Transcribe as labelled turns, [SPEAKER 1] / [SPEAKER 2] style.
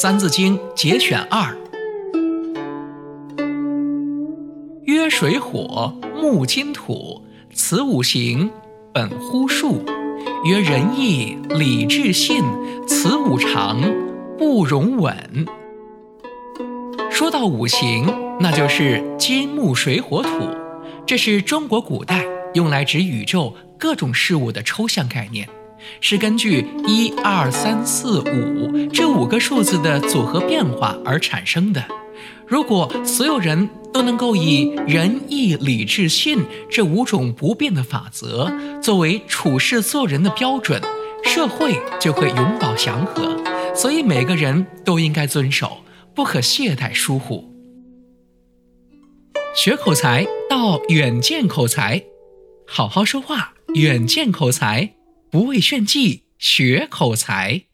[SPEAKER 1] 三字经》节选二：曰水火木金土，此五行本乎数。曰仁义礼智信，此五常不容紊。说到五行，那就是金木水火土，这是中国古代用来指宇宙各种事物的抽象概念，是根据一二三四五这五个数字的组合变化而产生的。如果所有人都能够以仁义礼智信这五种不变的法则作为处事做人的标准，社会就会永保祥和。所以每个人都应该遵守。不可懈怠疏忽。学口才到远见口才，好好说话，远见口才，不为炫技，学口才。